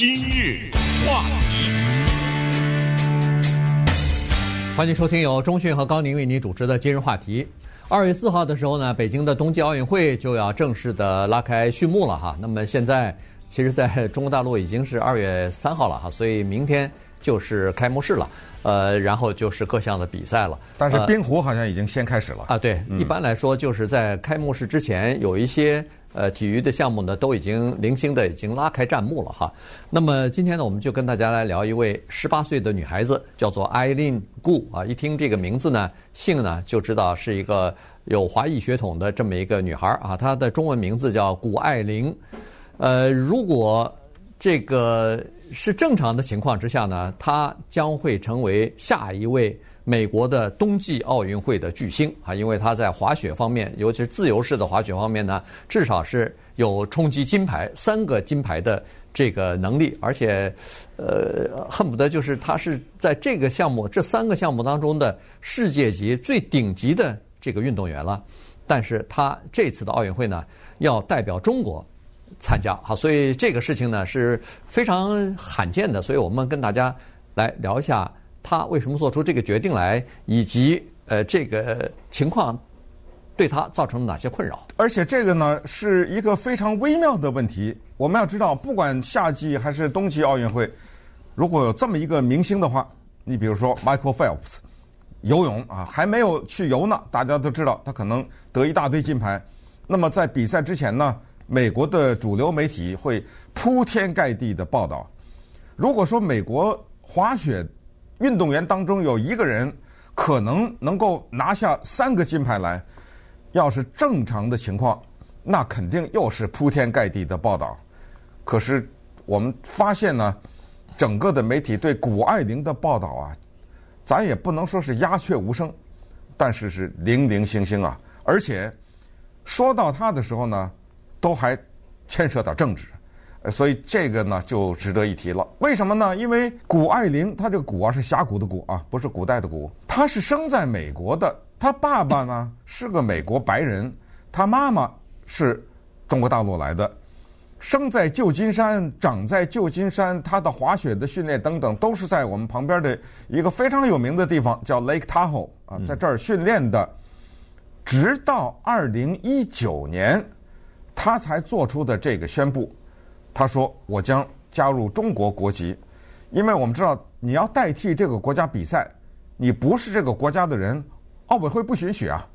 今日话题，欢迎收听由中讯和高宁为您主持的今日话题。二月四号的时候呢，北京的冬季奥运会就要正式的拉开序幕了哈。那么现在，其实在中国大陆已经是二月三号了哈，所以明天就是开幕式了，呃，然后就是各项的比赛了。但是冰壶好像已经先开始了、呃、啊。对，一般来说就是在开幕式之前有一些。呃，体育的项目呢，都已经零星的已经拉开战幕了哈。那么今天呢，我们就跟大家来聊一位十八岁的女孩子，叫做艾琳顾啊。一听这个名字呢，姓呢就知道是一个有华裔血统的这么一个女孩啊。她的中文名字叫谷爱凌。呃，如果这个是正常的情况之下呢，她将会成为下一位。美国的冬季奥运会的巨星啊，因为他在滑雪方面，尤其是自由式的滑雪方面呢，至少是有冲击金牌三个金牌的这个能力，而且，呃，恨不得就是他是在这个项目这三个项目当中的世界级最顶级的这个运动员了。但是他这次的奥运会呢，要代表中国参加，好，所以这个事情呢是非常罕见的，所以我们跟大家来聊一下。他为什么做出这个决定来，以及呃这个情况对他造成哪些困扰？而且这个呢是一个非常微妙的问题。我们要知道，不管夏季还是冬季奥运会，如果有这么一个明星的话，你比如说 Michael Phelps，游泳啊还没有去游呢，大家都知道他可能得一大堆金牌。那么在比赛之前呢，美国的主流媒体会铺天盖地的报道。如果说美国滑雪，运动员当中有一个人可能能够拿下三个金牌来，要是正常的情况，那肯定又是铺天盖地的报道。可是我们发现呢，整个的媒体对谷爱凌的报道啊，咱也不能说是鸦雀无声，但是是零零星星啊。而且说到他的时候呢，都还牵涉到政治。所以这个呢就值得一提了。为什么呢？因为谷爱凌，她这个“谷”啊是峡谷的“谷”啊，不是古代的“谷”。她是生在美国的，她爸爸呢是个美国白人，她妈妈是中国大陆来的，生在旧金山，长在旧金山，她的滑雪的训练等等都是在我们旁边的一个非常有名的地方，叫 Lake Tahoe 啊，在这儿训练的。直到二零一九年，她才做出的这个宣布。他说：“我将加入中国国籍，因为我们知道你要代替这个国家比赛，你不是这个国家的人，奥委会不允许啊，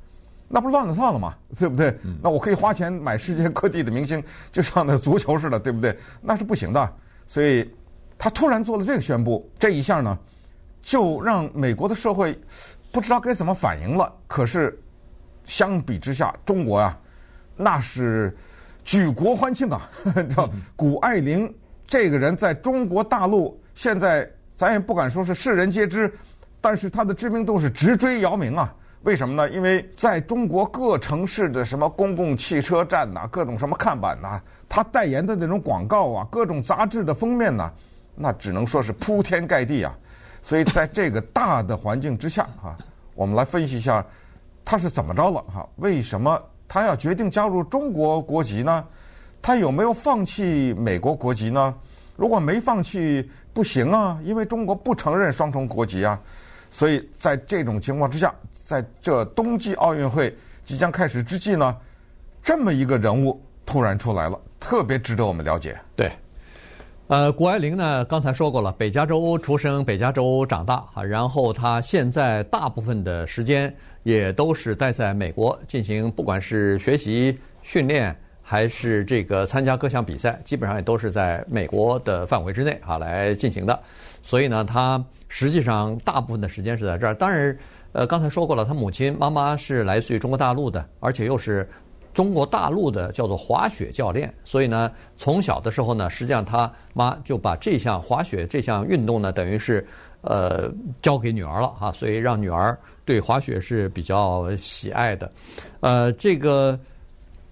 那不乱了套了吗？对不对？那我可以花钱买世界各地的明星，就像那足球似的，对不对？那是不行的。所以，他突然做了这个宣布，这一下呢，就让美国的社会不知道该怎么反应了。可是，相比之下，中国呀，那是。”举国欢庆啊！你知道，谷爱凌这个人在中国大陆现在咱也不敢说是世人皆知，但是她的知名度是直追姚明啊！为什么呢？因为在中国各城市的什么公共汽车站呐、啊，各种什么看板呐、啊，他代言的那种广告啊，各种杂志的封面呐、啊，那只能说是铺天盖地啊！所以在这个大的环境之下啊，我们来分析一下他是怎么着了哈？为什么？他要决定加入中国国籍呢？他有没有放弃美国国籍呢？如果没放弃，不行啊，因为中国不承认双重国籍啊。所以在这种情况之下，在这冬季奥运会即将开始之际呢，这么一个人物突然出来了，特别值得我们了解。对，呃，谷爱凌呢，刚才说过了，北加州出生，北加州长大啊，然后她现在大部分的时间。也都是待在美国进行，不管是学习、训练，还是这个参加各项比赛，基本上也都是在美国的范围之内啊来进行的。所以呢，她实际上大部分的时间是在这儿。当然，呃，刚才说过了，她母亲妈妈是来自于中国大陆的，而且又是中国大陆的叫做滑雪教练。所以呢，从小的时候呢，实际上他妈就把这项滑雪这项运动呢，等于是。呃，交给女儿了哈，所以让女儿对滑雪是比较喜爱的。呃，这个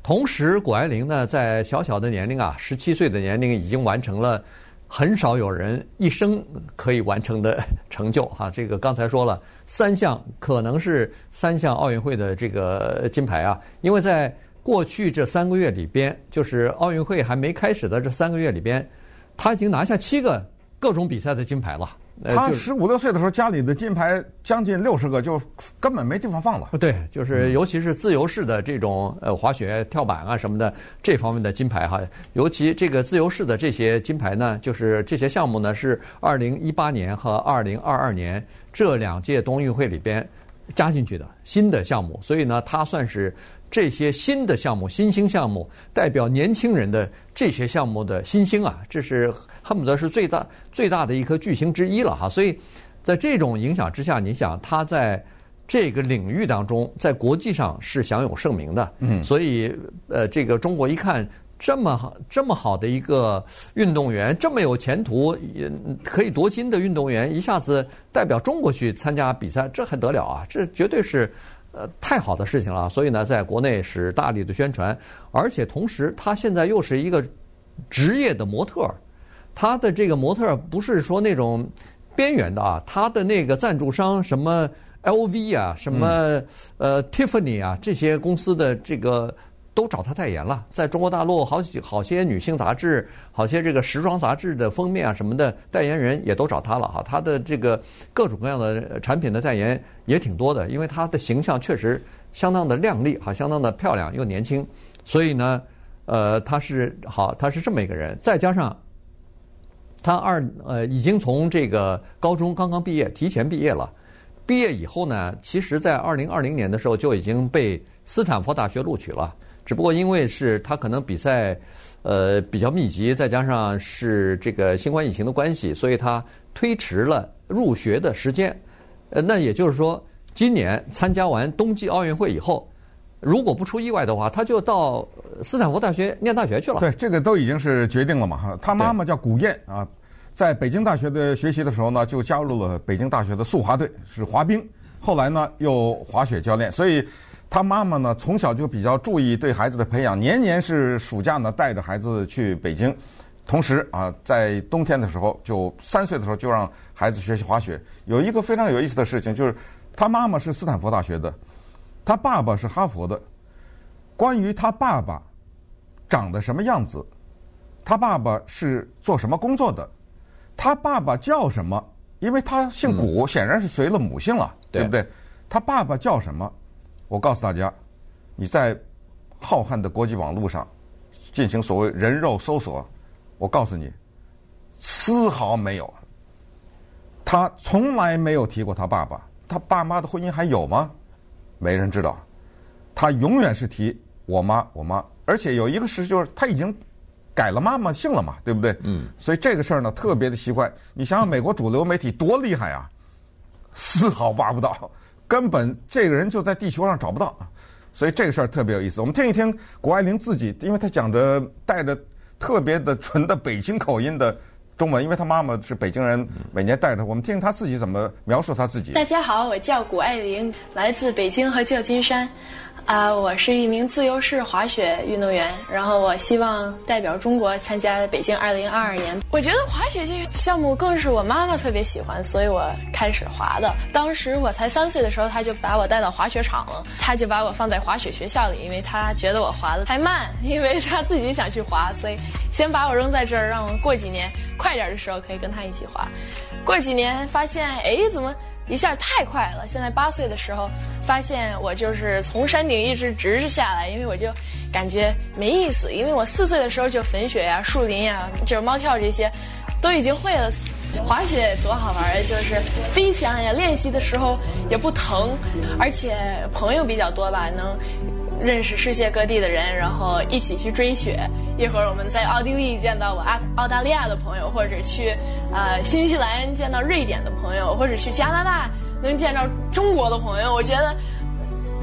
同时，谷爱凌呢，在小小的年龄啊，十七岁的年龄，已经完成了很少有人一生可以完成的 成就哈。这个刚才说了，三项可能是三项奥运会的这个金牌啊，因为在过去这三个月里边，就是奥运会还没开始的这三个月里边。他已经拿下七个各种比赛的金牌了。他十五六岁的时候，家里的金牌将近六十个，就根本没地方放了。对，就是尤其是自由式的这种呃滑雪、跳板啊什么的这方面的金牌哈，尤其这个自由式的这些金牌呢，就是这些项目呢是二零一八年和二零二二年这两届冬运会里边加进去的新的项目，所以呢，它算是。这些新的项目、新兴项目，代表年轻人的这些项目的新兴啊，这是恨不得是最大最大的一颗巨星之一了哈。所以，在这种影响之下，你想他在这个领域当中，在国际上是享有盛名的。嗯，所以呃，这个中国一看这么好、这么好的一个运动员，这么有前途，也可以夺金的运动员，一下子代表中国去参加比赛，这还得了啊？这绝对是。呃，太好的事情了，所以呢，在国内是大力的宣传，而且同时，他现在又是一个职业的模特，他的这个模特不是说那种边缘的啊，他的那个赞助商什么 LV 啊，什么呃 Tiffany 啊，这些公司的这个。都找他代言了，在中国大陆好几好些女性杂志、好些这个时装杂志的封面啊什么的代言人也都找他了哈。他的这个各种各样的产品的代言也挺多的，因为他的形象确实相当的靓丽哈，相当的漂亮又年轻，所以呢，呃，他是好，他是这么一个人。再加上他二呃已经从这个高中刚刚毕业，提前毕业了。毕业以后呢，其实在二零二零年的时候就已经被斯坦福大学录取了。只不过因为是他可能比赛，呃比较密集，再加上是这个新冠疫情的关系，所以他推迟了入学的时间。呃，那也就是说，今年参加完冬季奥运会以后，如果不出意外的话，他就到斯坦福大学念大学去了。对，这个都已经是决定了嘛。哈，他妈妈叫古燕啊，在北京大学的学习的时候呢，就加入了北京大学的速滑队，是滑冰。后来呢，又滑雪教练，所以。他妈妈呢，从小就比较注意对孩子的培养，年年是暑假呢带着孩子去北京，同时啊，在冬天的时候，就三岁的时候就让孩子学习滑雪。有一个非常有意思的事情，就是他妈妈是斯坦福大学的，他爸爸是哈佛的。关于他爸爸长得什么样子，他爸爸是做什么工作的，他爸爸叫什么？因为他姓古，显然是随了母姓了，对不对？他爸爸叫什么？我告诉大家，你在浩瀚的国际网络上进行所谓人肉搜索，我告诉你，丝毫没有。他从来没有提过他爸爸，他爸妈的婚姻还有吗？没人知道。他永远是提我妈，我妈。而且有一个事实就是他已经改了妈妈姓了嘛，对不对？嗯。所以这个事儿呢，特别的奇怪。你想想，美国主流媒体多厉害啊，丝毫挖不到。根本这个人就在地球上找不到，所以这个事儿特别有意思。我们听一听谷爱凌自己，因为她讲的带着特别的纯的北京口音的中文，因为她妈妈是北京人，每年带着。我们听听她自己怎么描述她自己。大家好，我叫谷爱凌，来自北京和旧金山。啊、我是一名自由式滑雪运动员，然后我希望代表中国参加北京二零二二年。我觉得滑雪这个项目更是我妈妈特别喜欢，所以我开始滑的。当时我才三岁的时候，她就把我带到滑雪场了，她就把我放在滑雪学校里，因为她觉得我滑得太慢，因为她自己想去滑，所以先把我扔在这儿，让我过几年快点的时候可以跟他一起滑。过几年发现，哎，怎么？一下太快了！现在八岁的时候，发现我就是从山顶一直直着下来，因为我就感觉没意思。因为我四岁的时候就粉雪呀、树林呀、就是猫跳这些，都已经会了。滑雪多好玩啊！就是飞翔呀，练习的时候也不疼，而且朋友比较多吧，能。认识世界各地的人，然后一起去追雪。一会儿我们在奥地利见到我澳澳大利亚的朋友，或者去呃新西兰见到瑞典的朋友，或者去加拿大能见到中国的朋友，我觉得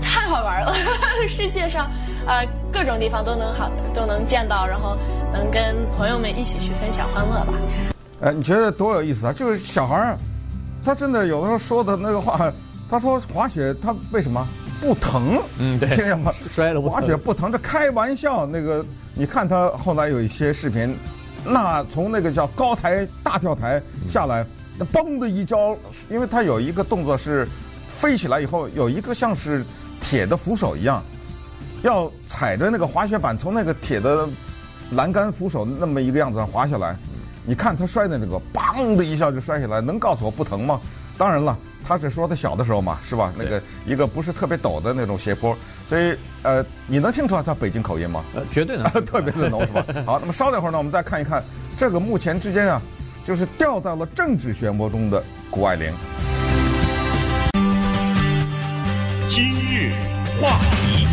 太好玩了。世界上呃各种地方都能好都能见到，然后能跟朋友们一起去分享欢乐吧。呃，你觉得多有意思啊？就是小孩儿，他真的有的时候说的那个话，他说滑雪他为什么？不疼，嗯，对，听见吗？摔了，滑雪不疼，这开玩笑。那个，你看他后来有一些视频，那从那个叫高台大跳台下来，那嘣的一跤，因为他有一个动作是飞起来以后有一个像是铁的扶手一样，要踩着那个滑雪板从那个铁的栏杆扶手那么一个样子上滑下来，你看他摔的那个，砰的一下就摔下来，能告诉我不疼吗？当然了，他是说他小的时候嘛，是吧？那个一个不是特别陡的那种斜坡，所以呃，你能听出来他北京口音吗？呃，绝对能，特别的浓，是吧？好，那么稍等一会儿呢，我们再看一看这个目前之间啊，就是掉到了政治漩涡中的谷爱凌。今日话题，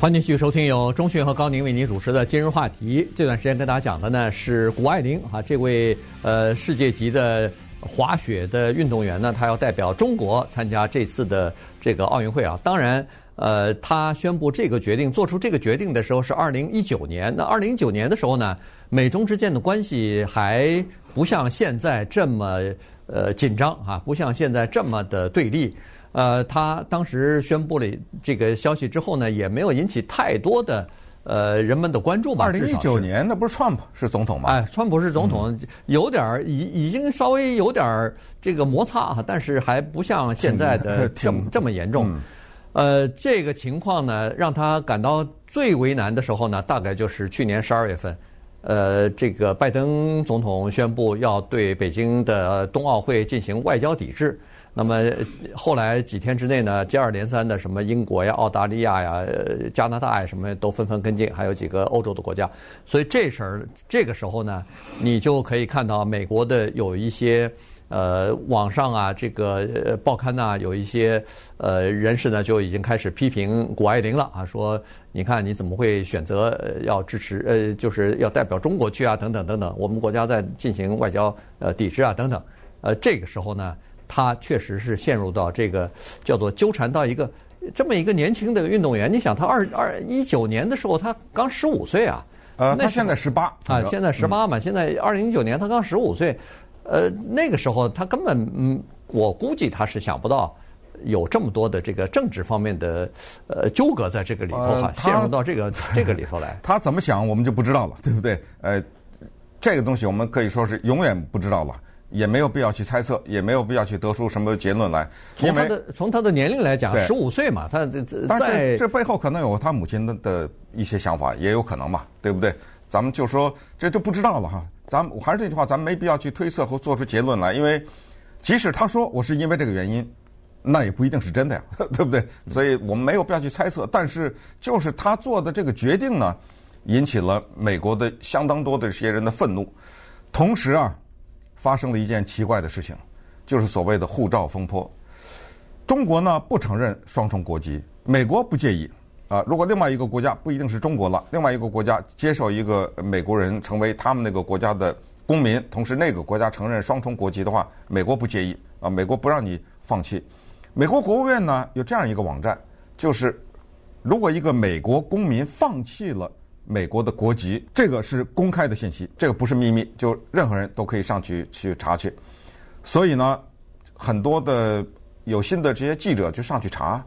欢迎继续收听由中讯和高宁为您主持的《今日话题》。这段时间跟大家讲的呢是谷爱凌啊，这位呃世界级的。滑雪的运动员呢，他要代表中国参加这次的这个奥运会啊。当然，呃，他宣布这个决定，做出这个决定的时候是二零一九年。那二零一九年的时候呢，美中之间的关系还不像现在这么呃紧张啊，不像现在这么的对立。呃，他当时宣布了这个消息之后呢，也没有引起太多的。呃，人们的关注吧。二零一九年那不是川普是总统吗？哎，川普是总统，嗯、有点儿已已经稍微有点儿这个摩擦哈，但是还不像现在的这么这么严重。嗯、呃，这个情况呢，让他感到最为难的时候呢，大概就是去年十二月份，呃，这个拜登总统宣布要对北京的冬奥会进行外交抵制。那么后来几天之内呢，接二连三的什么英国呀、澳大利亚呀、加拿大呀，什么都纷纷跟进，还有几个欧洲的国家。所以这时候这个时候呢，你就可以看到美国的有一些呃网上啊，这个报刊呐，有一些呃人士呢就已经开始批评谷爱凌了啊，说你看你怎么会选择要支持呃，就是要代表中国去啊，等等等等，我们国家在进行外交呃抵制啊，等等。呃，这个时候呢。他确实是陷入到这个叫做纠缠到一个这么一个年轻的运动员。你想，他二二一九年的时候，他刚十五岁啊。呃，那现在十八啊，现在十八嘛。现在二零一九年他刚十五岁，呃，那个时候他根本嗯，我估计他是想不到有这么多的这个政治方面的呃纠葛在这个里头哈，陷入到这个 这个里头来。他怎么想，我们就不知道了，对不对？呃，这个东西我们可以说是永远不知道了。也没有必要去猜测，也没有必要去得出什么结论来。从他的从他的年龄来讲，十五岁嘛，他在但是这背后可能有他母亲的的一些想法，也有可能嘛，对不对？咱们就说这就不知道了哈。咱们还是这句话，咱们没必要去推测和做出结论来，因为即使他说我是因为这个原因，那也不一定是真的呀，对不对？所以我们没有必要去猜测。但是就是他做的这个决定呢，引起了美国的相当多的这些人的愤怒，同时啊。发生了一件奇怪的事情，就是所谓的护照风波。中国呢不承认双重国籍，美国不介意啊。如果另外一个国家不一定是中国了，另外一个国家接受一个美国人成为他们那个国家的公民，同时那个国家承认双重国籍的话，美国不介意啊。美国不让你放弃。美国国务院呢有这样一个网站，就是如果一个美国公民放弃了。美国的国籍，这个是公开的信息，这个不是秘密，就任何人都可以上去去查去。所以呢，很多的有心的这些记者就上去查，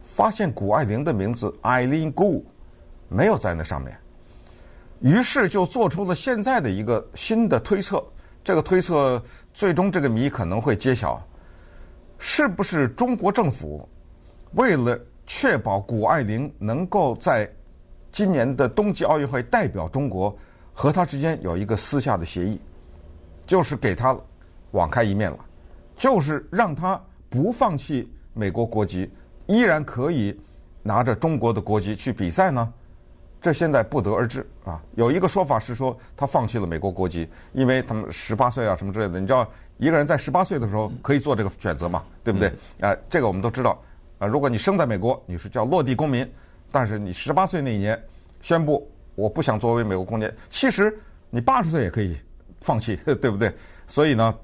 发现谷爱凌的名字 Eileen Gu 没有在那上面，于是就做出了现在的一个新的推测。这个推测最终这个谜可能会揭晓，是不是中国政府为了确保谷爱凌能够在今年的冬季奥运会代表中国，和他之间有一个私下的协议，就是给他网开一面了，就是让他不放弃美国国籍，依然可以拿着中国的国籍去比赛呢。这现在不得而知啊。有一个说法是说他放弃了美国国籍，因为他们十八岁啊什么之类的。你知道一个人在十八岁的时候可以做这个选择嘛？对不对？啊，这个我们都知道啊。如果你生在美国，你是叫落地公民。但是你十八岁那一年宣布我不想作为美国公民，其实你八十岁也可以放弃，对不对？所以呢，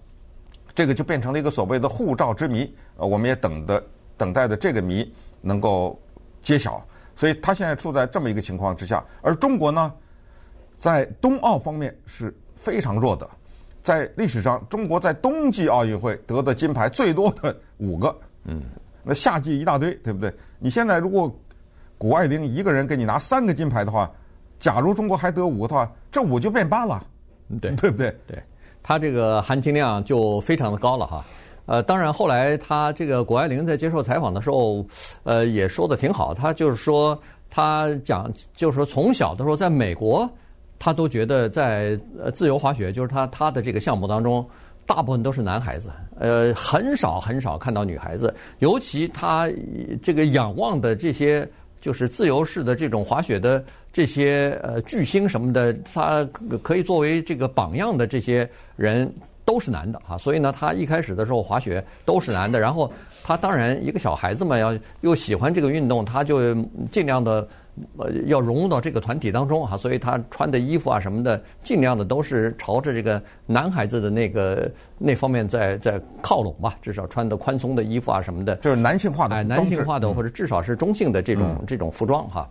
这个就变成了一个所谓的护照之谜。呃，我们也等的等待的这个谜能够揭晓。所以他现在处在这么一个情况之下，而中国呢，在冬奥方面是非常弱的。在历史上，中国在冬季奥运会得的金牌最多的五个，嗯，那夏季一大堆，对不对？你现在如果谷爱凌一个人给你拿三个金牌的话，假如中国还得五个的话，这五就变八了，对 对不对？对，他这个含金量就非常的高了哈。呃，当然后来他这个谷爱凌在接受采访的时候，呃，也说的挺好。他就是说，他讲就是说从小的时候在美国他都觉得在呃自由滑雪，就是他他的这个项目当中，大部分都是男孩子，呃，很少很少看到女孩子。尤其他这个仰望的这些，就是自由式的这种滑雪的这些呃巨星什么的，他可以作为这个榜样的这些人。都是男的啊，所以呢，他一开始的时候滑雪都是男的。然后他当然一个小孩子嘛，要又喜欢这个运动，他就尽量的呃要融入到这个团体当中哈。所以他穿的衣服啊什么的，尽量的都是朝着这个男孩子的那个那方面在在靠拢吧。至少穿的宽松的衣服啊什么的，就是男性化的，哎，男性化的或者至少是中性的这种这种服装哈。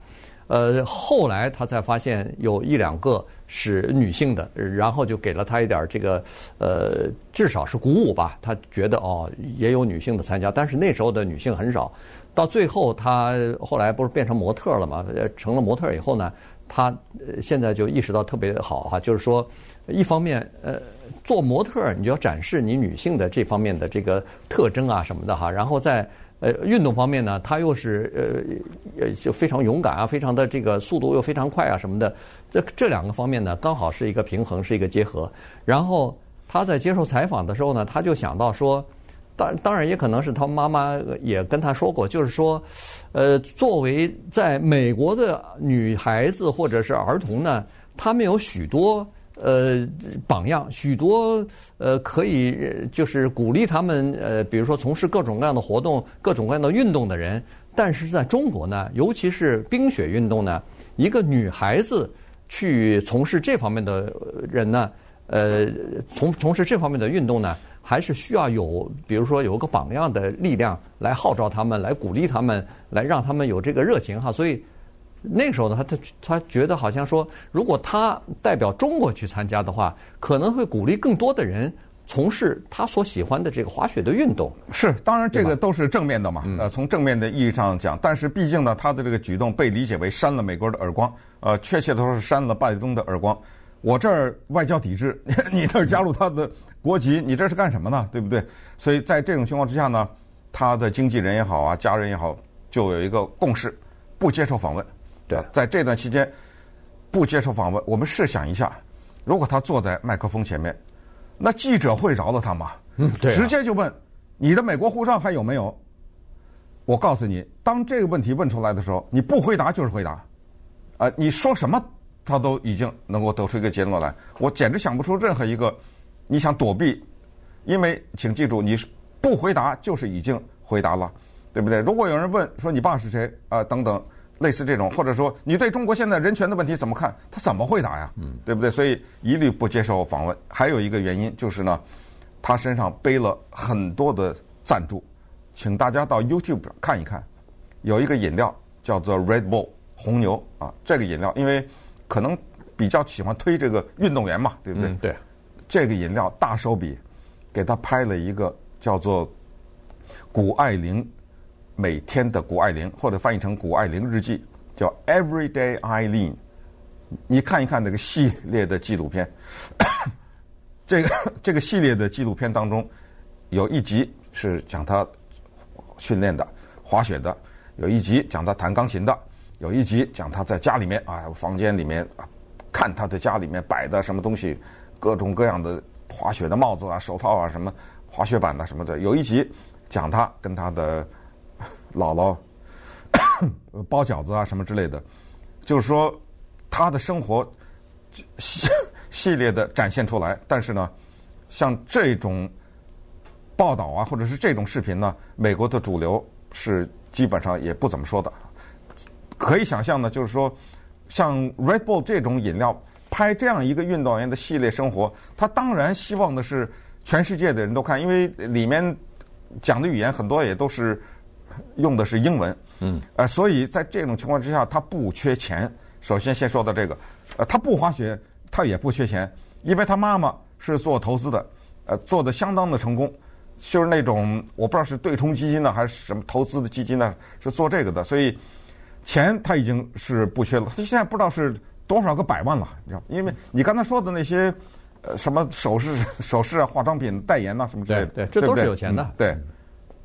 呃，后来他才发现有一两个是女性的，然后就给了他一点这个，呃，至少是鼓舞吧。他觉得哦，也有女性的参加，但是那时候的女性很少。到最后，他后来不是变成模特了嘛？成了模特以后呢，他现在就意识到特别好哈，就是说，一方面，呃，做模特你就要展示你女性的这方面的这个特征啊什么的哈，然后在。呃，运动方面呢，他又是呃呃就非常勇敢啊，非常的这个速度又非常快啊什么的，这这两个方面呢，刚好是一个平衡，是一个结合。然后他在接受采访的时候呢，他就想到说，当当然也可能是他妈妈也跟他说过，就是说，呃，作为在美国的女孩子或者是儿童呢，他们有许多。呃，榜样许多呃，可以就是鼓励他们呃，比如说从事各种各样的活动、各种各样的运动的人。但是在中国呢，尤其是冰雪运动呢，一个女孩子去从事这方面的人呢，呃，从从事这方面的运动呢，还是需要有，比如说有个榜样的力量来号召他们，来鼓励他们，来让他们有这个热情哈。所以。那个时候呢，他他他觉得好像说，如果他代表中国去参加的话，可能会鼓励更多的人从事他所喜欢的这个滑雪的运动。是，当然这个都是正面的嘛。呃，从正面的意义上讲，但是毕竟呢，他的这个举动被理解为扇了美国的耳光。呃，确切的说是扇了拜登的耳光。我这儿外交抵制，你那儿加入他的国籍，你这是干什么呢？对不对？所以在这种情况之下呢，他的经纪人也好啊，家人也好，就有一个共识，不接受访问。对，在这段期间不接受访问。我们试想一下，如果他坐在麦克风前面，那记者会饶了他吗？嗯，对、啊，直接就问你的美国护照还有没有？我告诉你，当这个问题问出来的时候，你不回答就是回答，啊、呃，你说什么他都已经能够得出一个结论来。我简直想不出任何一个你想躲避，因为请记住，你是不回答就是已经回答了，对不对？如果有人问说你爸是谁啊、呃、等等。类似这种，或者说你对中国现在人权的问题怎么看？他怎么回答呀？嗯，对不对？所以一律不接受访问。还有一个原因就是呢，他身上背了很多的赞助，请大家到 YouTube 看一看，有一个饮料叫做 Red Bull 红牛啊，这个饮料因为可能比较喜欢推这个运动员嘛，对不对？嗯，对。这个饮料大手笔给他拍了一个叫做谷爱凌。每天的谷爱凌，或者翻译成谷爱凌日记，叫 Everyday Eileen。你看一看那个系列的纪录片，这个这个系列的纪录片当中，有一集是讲他训练的滑雪的，有一集讲他弹钢琴的，有一集讲他在家里面啊房间里面啊看他的家里面摆的什么东西，各种各样的滑雪的帽子啊、手套啊、什么滑雪板呐什么的。有一集讲他跟他的。姥姥包饺子啊，什么之类的，就是说他的生活系系列的展现出来。但是呢，像这种报道啊，或者是这种视频呢，美国的主流是基本上也不怎么说的。可以想象呢，就是说像 Red Bull 这种饮料拍这样一个运动员的系列生活，他当然希望的是全世界的人都看，因为里面讲的语言很多也都是。用的是英文，嗯，呃，所以在这种情况之下，他不缺钱。首先，先说到这个，呃，他不滑雪，他也不缺钱，因为他妈妈是做投资的，呃，做的相当的成功，就是那种我不知道是对冲基金呢，还是什么投资的基金呢，是做这个的，所以钱他已经是不缺了。他现在不知道是多少个百万了，你知道，因为你刚才说的那些，呃，什么首饰、首饰啊、化妆品代言呐、啊，什么之类的，对，对，这都是有钱的，嗯、对。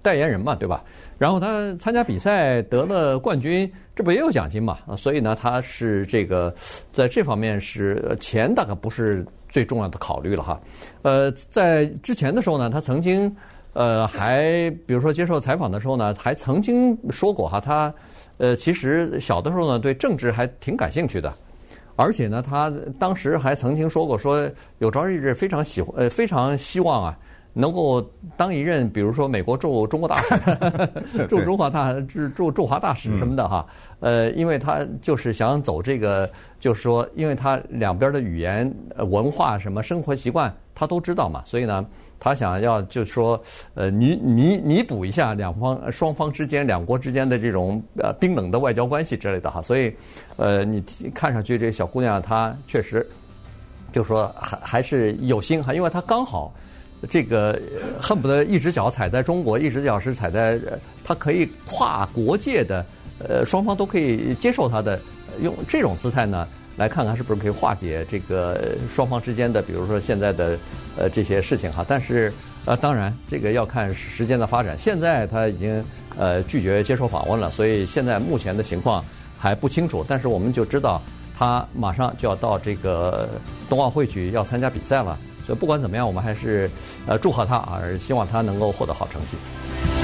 代言人嘛，对吧？然后他参加比赛得了冠军，这不也有奖金嘛？所以呢，他是这个在这方面是钱大概不是最重要的考虑了哈。呃，在之前的时候呢，他曾经呃还比如说接受采访的时候呢，还曾经说过哈，他呃其实小的时候呢对政治还挺感兴趣的。而且呢，他当时还曾经说过，说有朝一日非常喜欢，呃，非常希望啊，能够当一任，比如说美国驻中国大使、驻中华大、驻驻驻华大使什么的哈。呃，因为他就是想走这个，就是说，因为他两边的语言、文化、什么生活习惯，他都知道嘛，所以呢。他想要就说，呃，弥弥弥补一下两方双方之间两国之间的这种呃冰冷的外交关系之类的哈，所以，呃，你看上去这小姑娘她确实，就说还还是有心哈，因为她刚好这个恨不得一只脚踩在中国，一只脚是踩在，她可以跨国界的，呃，双方都可以接受她的，用这种姿态呢。来看看是不是可以化解这个双方之间的，比如说现在的呃这些事情哈。但是呃，当然这个要看时间的发展。现在他已经呃拒绝接受访问了，所以现在目前的情况还不清楚。但是我们就知道他马上就要到这个冬奥会去要参加比赛了。所以不管怎么样，我们还是呃祝贺他啊，希望他能够获得好成绩。